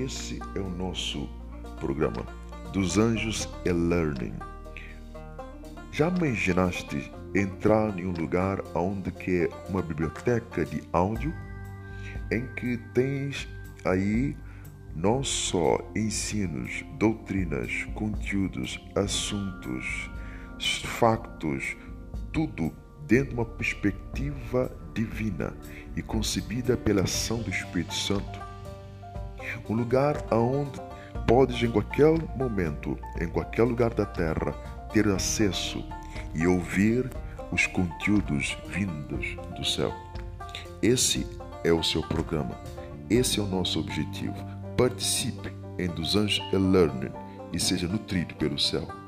esse é o nosso programa dos Anjos e Learning. Já imaginaste entrar em um lugar onde que é uma biblioteca de áudio em que tens aí não só ensinos, doutrinas, conteúdos, assuntos, factos, tudo dentro de uma perspectiva divina e concebida pela ação do Espírito Santo. Um lugar aonde podes em qualquer momento, em qualquer lugar da terra, ter acesso e ouvir os conteúdos vindos do céu. Esse é o seu programa. Esse é o nosso objetivo. Participe em dos Anjos Learning e seja nutrido pelo céu.